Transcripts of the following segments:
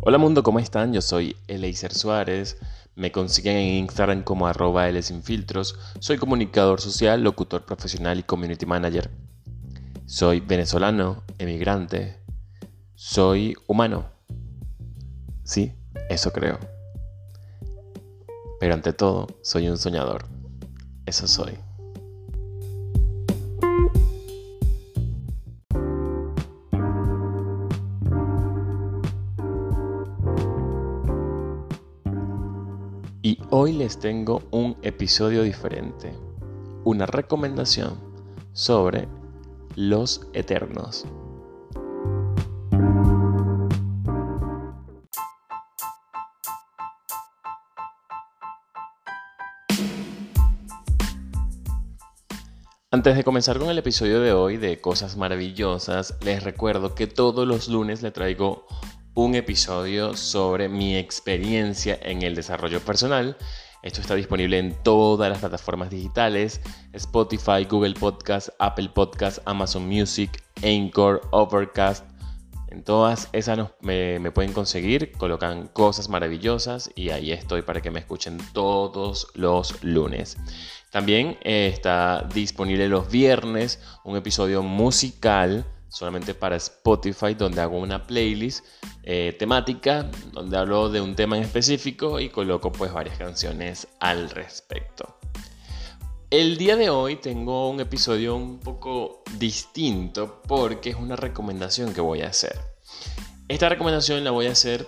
Hola mundo, ¿cómo están? Yo soy Eleiser Suárez. Me consiguen en Instagram como arroba. Soy comunicador social, locutor profesional y community manager. Soy venezolano, emigrante. Soy humano. Sí, eso creo. Pero ante todo, soy un soñador. Eso soy. Hoy les tengo un episodio diferente, una recomendación sobre los eternos. Antes de comenzar con el episodio de hoy de Cosas Maravillosas, les recuerdo que todos los lunes le traigo un episodio sobre mi experiencia en el desarrollo personal. Esto está disponible en todas las plataformas digitales, Spotify, Google Podcast, Apple Podcast, Amazon Music, Anchor, Overcast. En todas esas me, pueden conseguir, colocan cosas maravillosas y ahí estoy para que me escuchen todos los lunes. También eh, está disponible los viernes un episodio musical solamente para Spotify, donde hago una playlist eh, temática, donde hablo de un tema en específico y coloco pues varias canciones al respecto. El día de hoy tengo un episodio un poco distinto porque es una recomendación que voy a hacer. Esta recomendación la voy a hacer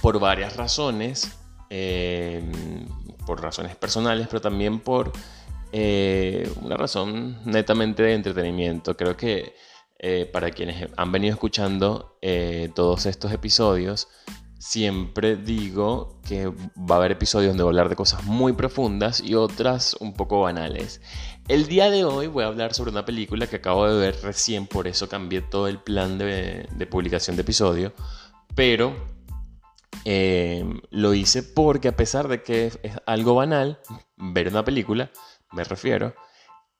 por varias razones, eh, por razones personales, pero también por eh, una razón netamente de entretenimiento. Creo que eh, para quienes han venido escuchando eh, todos estos episodios, siempre digo que va a haber episodios donde voy a hablar de cosas muy profundas y otras un poco banales. El día de hoy voy a hablar sobre una película que acabo de ver recién, por eso cambié todo el plan de, publicación de episodio, pero eh, lo hice porque a pesar de que es algo banal, ver una película, me refiero,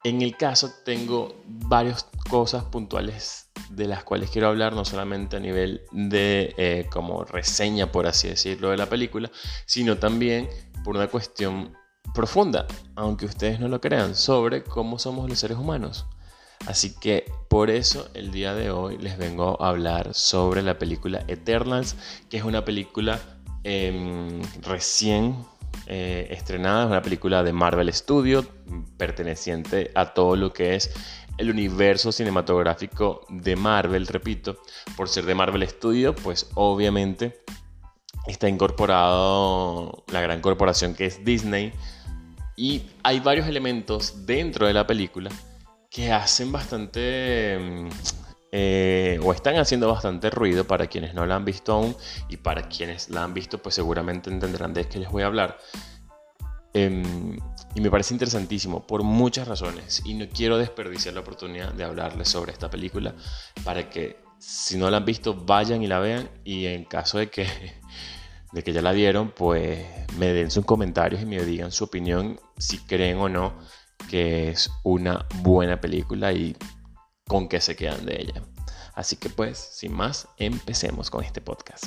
en el caso tengo varias cosas puntuales de las cuales quiero hablar, no solamente a nivel de eh, como reseña, por así decirlo, de la película, sino también por una cuestión profunda, aunque ustedes no lo crean, sobre cómo somos los seres humanos. Así que por eso el día de hoy les vengo a hablar sobre la película Eternals, que es una película em, recién eh, estrenada, es una película de Marvel Studios, perteneciente a todo lo que es el universo cinematográfico de Marvel, repito, por ser de Marvel Studios, pues obviamente está incorporado la gran corporación que es Disney. Y hay varios elementos dentro de la película que hacen bastante mm, eh, o están haciendo bastante ruido para quienes no la han visto aún y para quienes la han visto pues seguramente entenderán de qué les voy a hablar. Em, y me parece interesantísimo por muchas razones y no quiero desperdiciar la oportunidad de hablarles sobre esta película para que si no la han visto vayan y la vean y en caso de que, de que ya la vieron pues me den sus comentarios y me digan su opinión si creen o no que es una buena película y con qué se quedan de ella. Así que pues, sin más, empecemos con este podcast.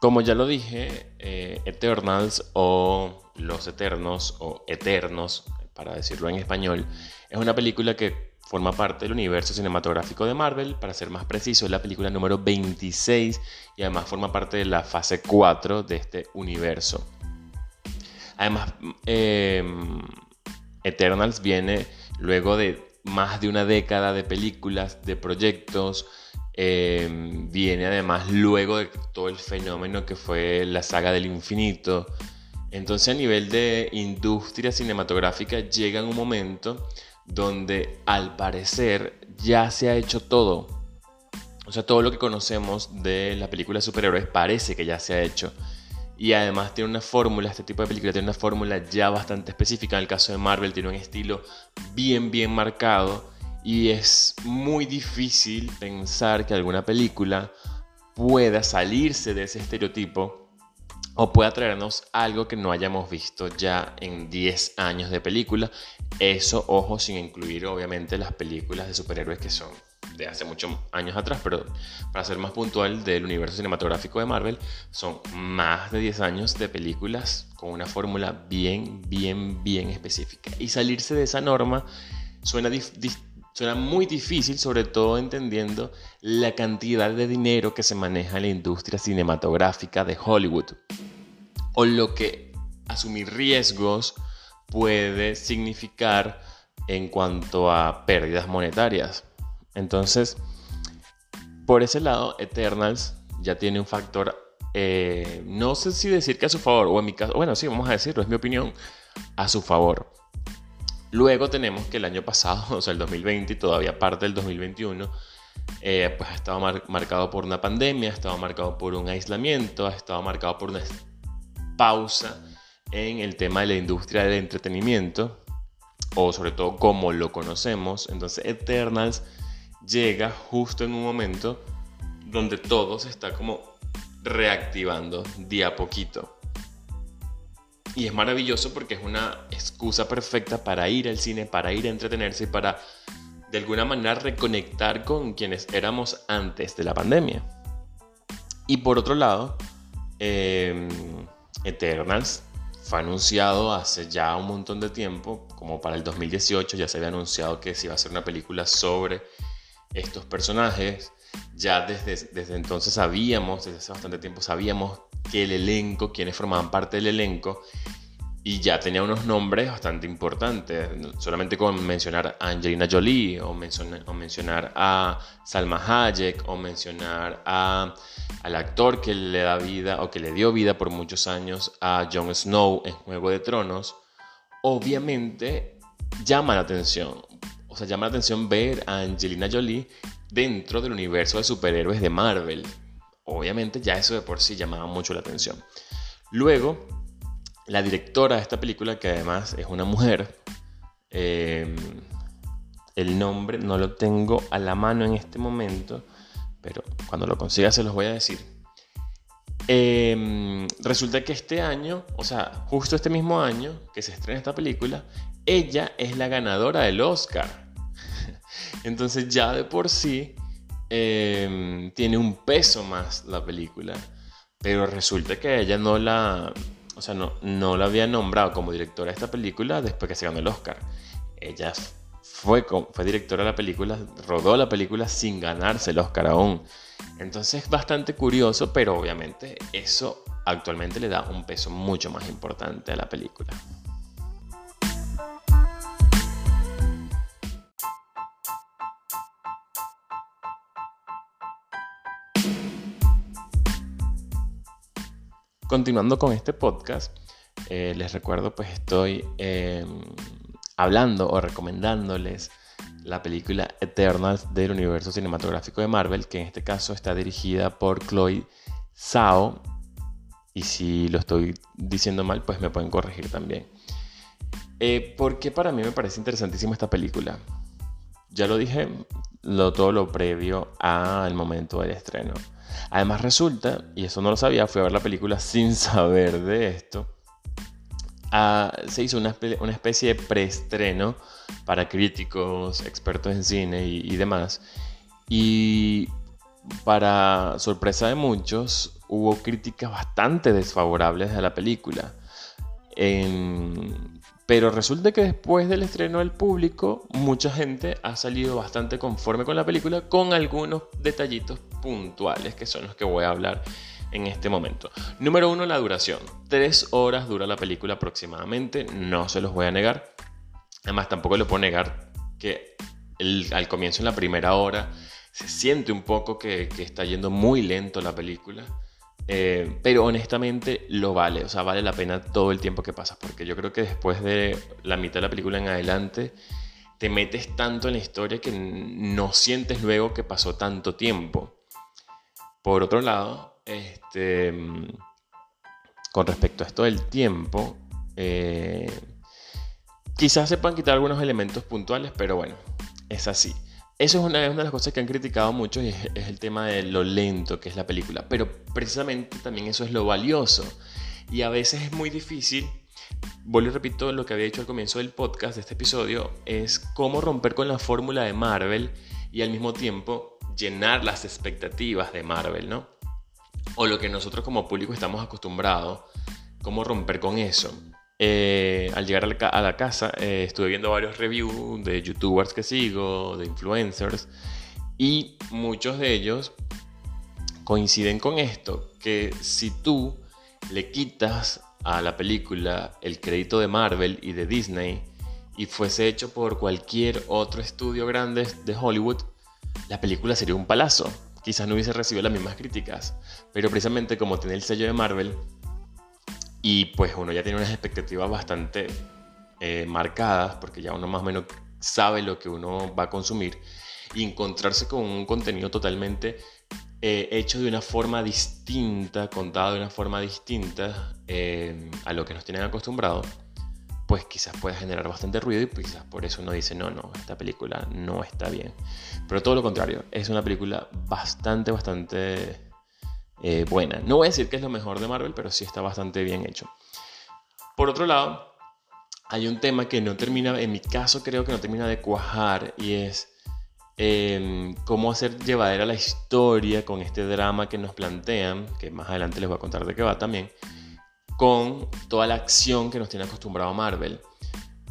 Como ya lo dije, eh, Eternals o Los Eternos o Eternos, para decirlo en español, es una película que Forma parte del universo cinematográfico de Marvel, para ser más preciso, es la película número 26 y además forma parte de la fase 4 de este universo. Además, em, Eternals viene luego de más de una década de películas, de proyectos, em, viene además luego de todo el fenómeno que fue la saga del infinito. Entonces a nivel de industria cinematográfica llega en un momento donde al parecer ya se ha hecho todo. O sea, todo lo que conocemos de las películas de superhéroes parece que ya se ha hecho. Y además tiene una fórmula, este tipo de película tiene una fórmula ya bastante específica. En el caso de Marvel tiene un estilo bien, bien marcado. Y es muy difícil pensar que alguna película pueda salirse de ese estereotipo o pueda traernos algo que no hayamos visto ya en 10 años de película. Eso, ojo, sin incluir obviamente las películas de superhéroes que son de hace muchos años atrás, pero para ser más puntual del universo cinematográfico de Marvel, son más de 10 años de películas con una fórmula bien, bien, bien específica. Y salirse de esa norma suena, suena muy difícil, sobre todo entendiendo la cantidad de dinero que se maneja en la industria cinematográfica de Hollywood o lo que asumir riesgos puede significar en cuanto a pérdidas monetarias. Entonces, por ese lado, Eternals ya tiene un factor, eh, no sé si decir que a su favor, o en mi caso, bueno, sí, vamos a decirlo, es mi opinión, a su favor. Luego tenemos que el año pasado, o sea, el 2020 y todavía parte del 2021, eh, pues ha estado marcado por una pandemia, ha estado marcado por un aislamiento, ha estado marcado por una pausa en el tema de la industria del entretenimiento, o sobre todo como lo conocemos. Entonces Eternals llega justo en un momento donde todo se está como reactivando día a poquito. Y es maravilloso porque es una excusa perfecta para ir al cine, para ir a entretenerse y para de alguna manera reconectar con quienes éramos antes de la pandemia. Y por otro lado, eh, Eternals fue anunciado hace ya un montón de tiempo, como para el 2018 ya se había anunciado que se iba a hacer una película sobre estos personajes. Ya desde, desde entonces sabíamos, desde hace bastante tiempo sabíamos que el elenco, quienes formaban parte del elenco, y ya tenía unos nombres bastante importantes. Solamente con mencionar a Angelina Jolie, o, mencionar, a Salma Hayek, o mencionar a, al actor que le da vida, o que le dio vida por muchos años a Jon Snow en Juego de Tronos, obviamente llama la atención. O sea, llama la atención ver a Angelina Jolie dentro del universo de superhéroes de Marvel. Obviamente ya eso de por sí llamaba mucho la atención. Luego, la directora de esta película, que además es una mujer, eh, el nombre no lo tengo a la mano en este momento, pero cuando lo consiga se los voy a decir. Eh, resulta que este año, o sea, justo este mismo año que se estrena esta película, ella es la ganadora del Oscar. Entonces ya de por sí eh, tiene un peso más la película, pero resulta que ella no la, o sea, no, no la había nombrado como directora de esta película después que se ganó el Oscar. Ella fue, fue directora de la película, rodó la película sin ganarse el Oscar aún. Entonces es bastante curioso, pero obviamente eso actualmente le da un peso mucho más importante a la película. Continuando con este podcast, eh, les recuerdo pues estoy em, hablando o recomendándoles la película Eternals del universo cinematográfico de Marvel, que en este caso está dirigida por Chloe Zhao. Y si lo estoy diciendo mal, pues me pueden corregir también. Eh, porque para mí me parece interesantísima esta película. Ya lo dije lo, todo lo previo al momento del estreno. Además resulta, y eso no lo sabía, fui a ver la película sin saber de esto, se hizo una, especie de preestreno para críticos, expertos en cine y, demás. Y para sorpresa de muchos, hubo críticas bastante desfavorables a la película. En, pero resulta que después del estreno del público, mucha gente ha salido bastante conforme con la película, con algunos detallitos puntuales, que son los que voy a hablar en este momento. Número uno, la duración. Tres horas dura la película aproximadamente, no se los voy a negar. Además, tampoco le puedo negar que al comienzo, en la primera hora, se siente un poco que, que está yendo muy lento la película. Eh, pero honestamente lo vale, o sea, vale la pena todo el tiempo que pasas, porque yo creo que después de la mitad de la película en adelante, te metes tanto en la historia que no sientes luego que pasó tanto tiempo. Por otro lado, este, con respecto a esto del tiempo, eh, quizás se puedan quitar algunos elementos puntuales, pero bueno, es así. Eso es una, de las cosas que han criticado mucho y es, el tema de lo lento que es la película. Pero precisamente también eso es lo valioso. Y a veces es muy difícil, vuelvo y repito lo que había dicho al comienzo del podcast de este episodio, es cómo romper con la fórmula de Marvel y al mismo tiempo llenar las expectativas de Marvel, ¿no? O lo que nosotros como público estamos acostumbrados, cómo romper con eso. Eh, al llegar a la, casa eh, estuve viendo varios reviews de youtubers que sigo, de influencers, y muchos de ellos coinciden con esto, que si tú le quitas a la película el crédito de Marvel y de Disney y fuese hecho por cualquier otro estudio grande de Hollywood, la película sería un palazo. Quizás no hubiese recibido las mismas críticas, pero precisamente como tiene el sello de Marvel, y pues uno ya tiene unas expectativas bastante eh, marcadas, porque ya uno más o menos sabe lo que uno va a consumir, y encontrarse con un contenido totalmente eh, hecho de una forma distinta, contado de una forma distinta eh, a lo que nos tienen acostumbrados, pues quizás pueda generar bastante ruido y quizás por eso uno dice, no, no, esta película no está bien. Pero todo lo contrario, es una película bastante, bastante eh, buena. No voy a decir que es lo mejor de Marvel, pero sí está bastante bien hecho. Por otro lado, hay un tema que no termina, en mi caso creo que no termina de cuajar y es em, cómo hacer llevadera la historia con este drama que nos plantean, que más adelante les voy a contar de qué va también, con toda la acción que nos tiene acostumbrado Marvel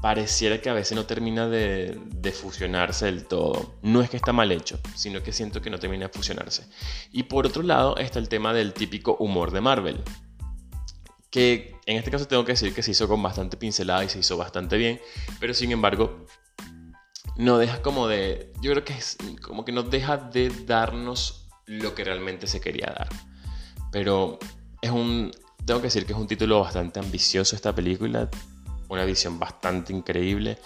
pareciera que a veces no termina de, fusionarse del todo. No es que está mal hecho, sino que siento que no termina de fusionarse. Y por otro lado está el tema del típico humor de Marvel. Que en este caso tengo que decir que se hizo con bastante pincelada y se hizo bastante bien. Pero sin embargo, no deja como de... Yo creo que es como que no deja de darnos lo que realmente se quería dar. Pero es un... Tengo que decir que es un título bastante ambicioso esta película una visión bastante increíble.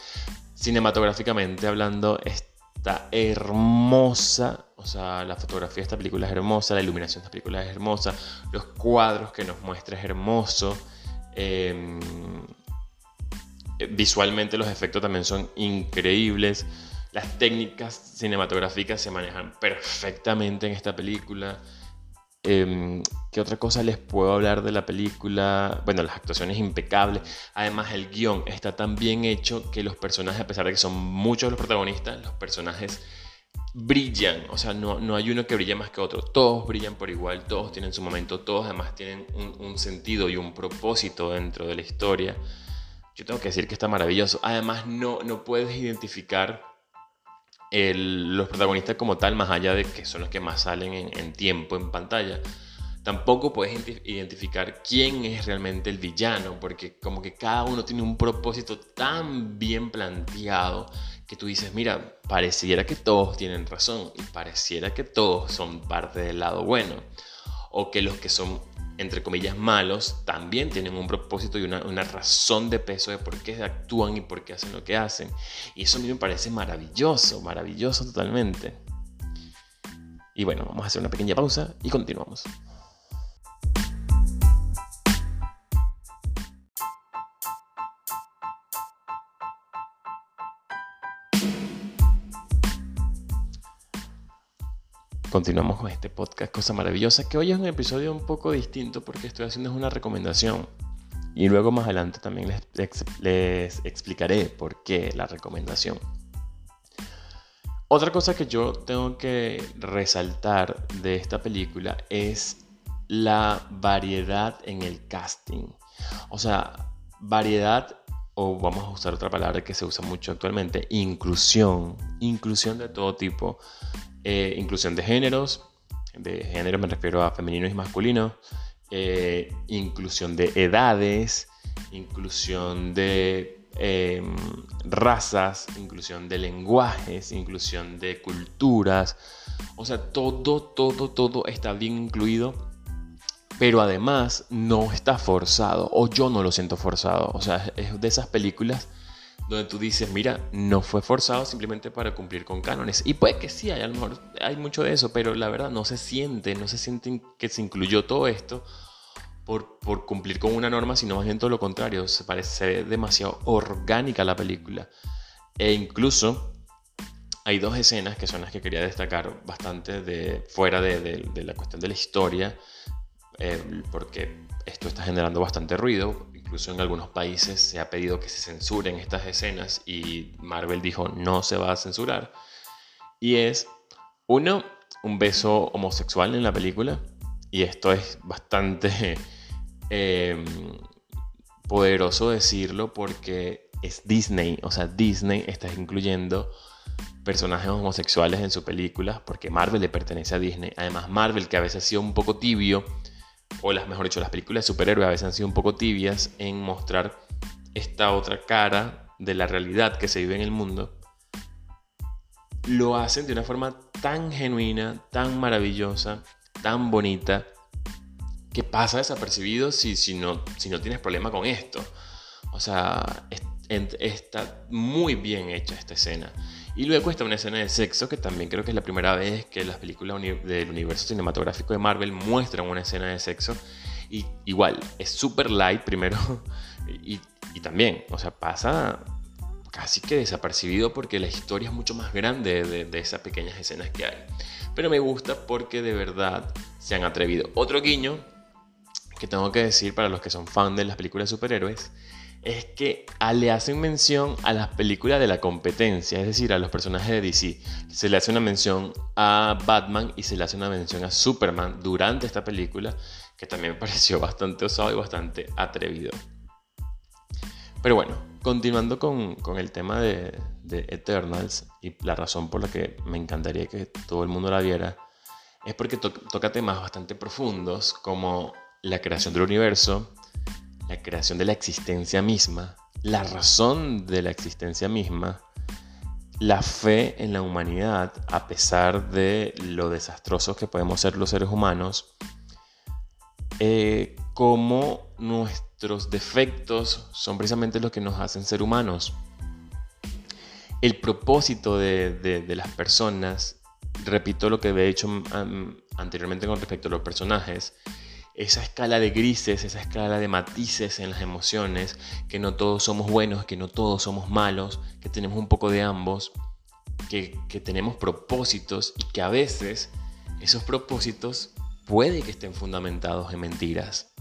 Cinematográficamente hablando, está hermosa. O sea, la fotografía de esta película es hermosa, la iluminación de esta película es hermosa, los cuadros que nos muestra es hermoso. Em, visualmente los efectos también son increíbles. Las técnicas cinematográficas se manejan perfectamente en esta película. Em, ¿Qué otra cosa les puedo hablar de la película? Bueno, las actuaciones impecables. Además, el guion está tan bien hecho que los personajes, a pesar de que son muchos los protagonistas, los personajes brillan. O sea, no, no hay uno que brille más que otro. Todos brillan por igual, todos tienen su momento, todos además tienen un, sentido y un propósito dentro de la historia. Yo tengo que decir que está maravilloso. Además, no, no puedes identificar los protagonistas como tal, más allá de que son los que más salen en, tiempo en pantalla, tampoco puedes identificar quién es realmente el villano, porque como que cada uno tiene un propósito tan bien planteado que tú dices, mira, pareciera que todos tienen razón y pareciera que todos son parte del lado bueno, o que los que son entre comillas, malos, también tienen un propósito y una, razón de peso de por qué actúan y por qué hacen lo que hacen. Y eso a mí me parece maravilloso, maravilloso totalmente. Y bueno, vamos a hacer una pequeña pausa y continuamos. Continuamos con este podcast Cosa Maravillosa, que hoy es un episodio un poco distinto porque estoy haciendo una recomendación. Y luego más adelante también les, explicaré por qué la recomendación. Otra cosa que yo tengo que resaltar de esta película es la variedad en el casting. O sea, variedad, o vamos a usar otra palabra que se usa mucho actualmente, inclusión. Inclusión de todo tipo. Eh, inclusión de géneros, de género me refiero a femenino y masculino, eh, inclusión de edades, inclusión de em, razas, inclusión de lenguajes, inclusión de culturas, o sea, todo, todo, todo está bien incluido, pero además no está forzado, o yo no lo siento forzado, o sea, es de esas películas donde tú dices, mira, no fue forzado simplemente para cumplir con cánones. Y puede que sí, hay, a hay mucho de eso, pero la verdad no se siente, no se siente que se incluyó todo esto por, por cumplir con una norma, sino más bien todo lo contrario, se parece demasiado orgánica la película. E incluso hay dos escenas que son las que quería destacar bastante de, fuera de, la cuestión de la historia, eh, porque esto está generando bastante ruido. Incluso en algunos países se ha pedido que se censuren estas escenas y Marvel dijo no se va a censurar. Y es, uno, un beso homosexual en la película. Y esto es bastante em, poderoso decirlo porque es Disney. O sea, Disney está incluyendo personajes homosexuales en su película porque Marvel le pertenece a Disney. Además, Marvel, que a veces ha sido un poco tibio, o las, mejor dicho, las películas de superhéroes a veces han sido un poco tibias en mostrar esta otra cara de la realidad que se vive en el mundo, lo hacen de una forma tan genuina, tan maravillosa, tan bonita, que pasa desapercibido si, no tienes problema con esto. O sea, está muy bien hecha esta escena. Y luego está una escena de sexo, que también creo que es la primera vez que las películas del universo cinematográfico de Marvel muestran una escena de sexo. Y igual, es super light primero. Y, también, o sea, pasa casi que desapercibido porque la historia es mucho más grande de, de esas pequeñas escenas que hay. Pero me gusta porque de verdad se han atrevido. Otro guiño que tengo que decir para los que son fan de las películas de superhéroes es que le hacen mención a las películas de la competencia, es decir, a los personajes de DC. Se le hace una mención a Batman y se le hace una mención a Superman durante esta película, que también me pareció bastante osado y bastante atrevido. Pero bueno, continuando con, el tema de, Eternals y la razón por la que me encantaría que todo el mundo la viera, es porque toca temas bastante profundos como la creación del universo, la creación de la existencia misma, la razón de la existencia misma, la fe en la humanidad, a pesar de lo desastrosos que podemos ser los seres humanos, eh, como nuestros defectos son precisamente los que nos hacen ser humanos. El propósito de, las personas, repito lo que he hecho anteriormente con respecto a los personajes, esa escala de grises, esa escala de matices en las emociones, que no todos somos buenos, que no todos somos malos, que tenemos un poco de ambos, que, tenemos propósitos y que a veces esos propósitos puede que estén fundamentados en mentiras.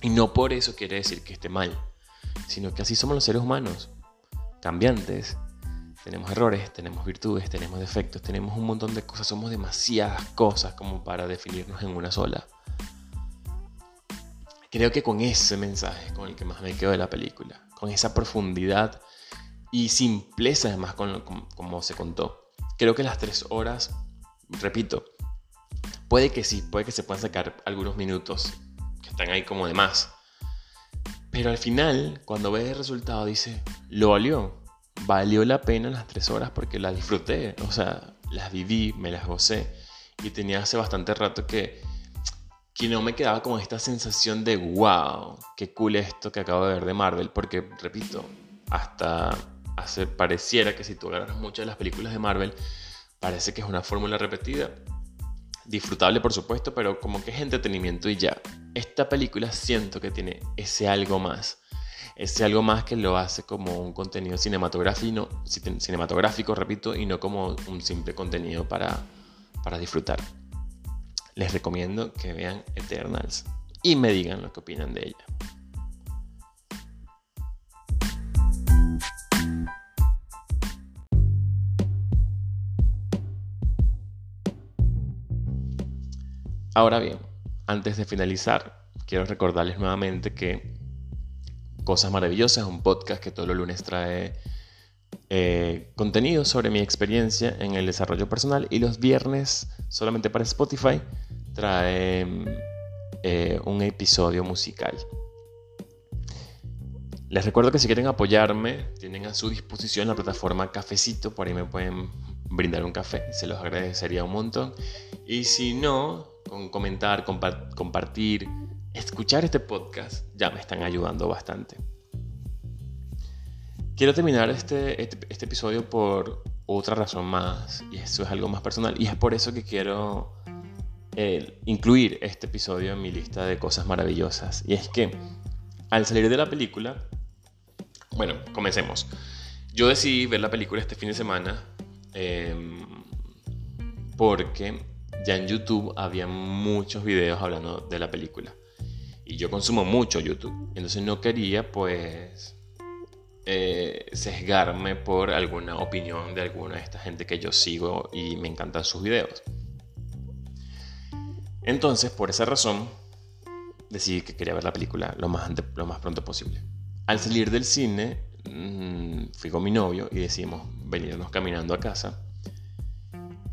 Y no por eso quiere decir que esté mal, sino que así somos los seres humanos, cambiantes. Tenemos errores, tenemos virtudes, tenemos defectos, tenemos un montón de cosas, somos demasiadas cosas como para definirnos en una sola. Creo que con ese mensaje con el que más me quedo de la película, con esa profundidad y simpleza además con como se contó. Creo que las tres horas, repito, puede que sí, puede que se puedan sacar algunos minutos que están ahí como de más. Pero al final, cuando ves el resultado, dice, lo valió. Valió la pena las tres horas porque las disfruté. O sea, las viví, me las gocé. Y tenía hace bastante rato que que no me quedaba con esta sensación de wow, qué cool esto que acabo de ver de Marvel, porque repito, hasta hace, pareciera que si tú agarras muchas de las películas de Marvel, parece que es una fórmula repetida, disfrutable por supuesto, pero como que es entretenimiento y ya. Esta película siento que tiene ese algo más, ese algo más que lo hace como un contenido cinematográfico, cinematográfico repito, y no como un simple contenido para, para disfrutar les recomiendo que vean Eternals y me digan lo que opinan de ella. Ahora bien, antes de finalizar, quiero recordarles nuevamente que Cosas Maravillosas es un podcast que todos los lunes trae eh, contenido sobre mi experiencia en el desarrollo personal y los viernes solamente para Spotify trae eh, un episodio musical. Les recuerdo que si quieren apoyarme, tienen a su disposición la plataforma Cafecito, por ahí me pueden brindar un café, se los agradecería un montón. Y si no, con comentar, compartir, escuchar este podcast, ya me están ayudando bastante. Quiero terminar este, este, este episodio por otra razón más, y eso es algo más personal, y es por eso que quiero incluir este episodio en mi lista de cosas maravillosas. Y es que al salir de la película, bueno, comencemos. Yo decidí ver la película este fin de semana Em, porque ya en YouTube había muchos videos hablando de la película. Y yo consumo mucho YouTube. Entonces no quería pues eh, sesgarme por alguna opinión de alguna de esta gente que yo sigo y me encantan sus videos. Entonces, por esa razón, decidí que quería ver la película lo más, lo más pronto posible. Al salir del cine, mm, fui con mi novio y decidimos venirnos caminando a casa.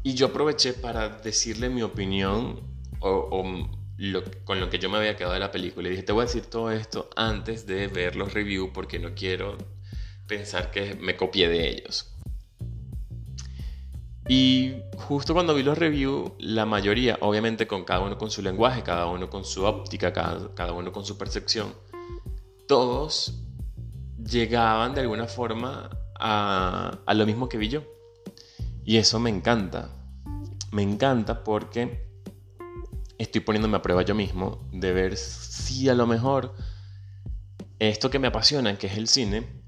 Y yo aproveché para decirle mi opinión o, con lo que yo me había quedado de la película. Y dije, te voy a decir todo esto antes de ver los reviews porque no quiero pensar que me copié de ellos. Y justo cuando vi los reviews, la mayoría, obviamente con cada uno con su lenguaje, cada uno con su óptica, cada, cada uno con su percepción, todos llegaban de alguna forma a, a lo mismo que vi yo. Y eso me encanta. Me encanta porque estoy poniéndome a prueba yo mismo de ver si a lo mejor esto que me apasiona, que es el cine,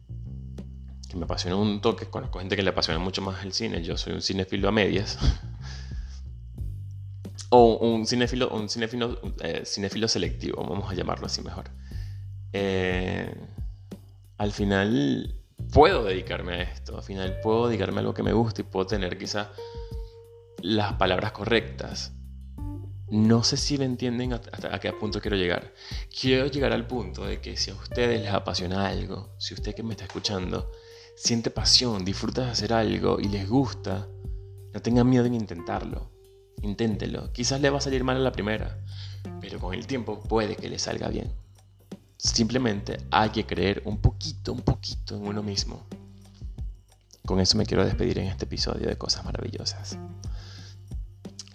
me apasiona un toque, conozco gente que le apasiona mucho más el cine, yo soy un cinéfilo a medias, o un cinéfilo, un cinéfilo, eh, selectivo, vamos a llamarlo así mejor. Eh, al final puedo dedicarme a esto, al final puedo dedicarme a lo que me gusta y puedo tener quizá las palabras correctas. No sé si me entienden hasta a qué punto quiero llegar. Quiero llegar al punto de que si a ustedes les apasiona algo, si usted que me está escuchando siente pasión, disfruta de hacer algo y les gusta, no tengan miedo en intentarlo. Inténtelo. Quizás le va a salir mal a la primera, pero con el tiempo puede que le salga bien. Simplemente hay que creer un poquito, un poquito en uno mismo. Con eso me quiero despedir en este episodio de Cosas Maravillosas.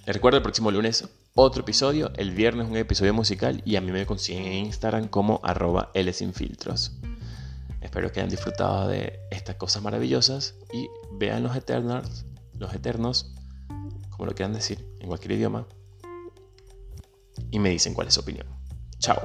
Les recuerdo el próximo lunes otro episodio, el viernes un episodio musical y a mí me consiguen en Instagram como arroba Lsinfiltros. Espero que hayan disfrutado de estas cosas maravillosas y vean los Eternals, los Eternos, como lo quieran decir, en cualquier idioma, y me dicen cuál es su opinión. Chao.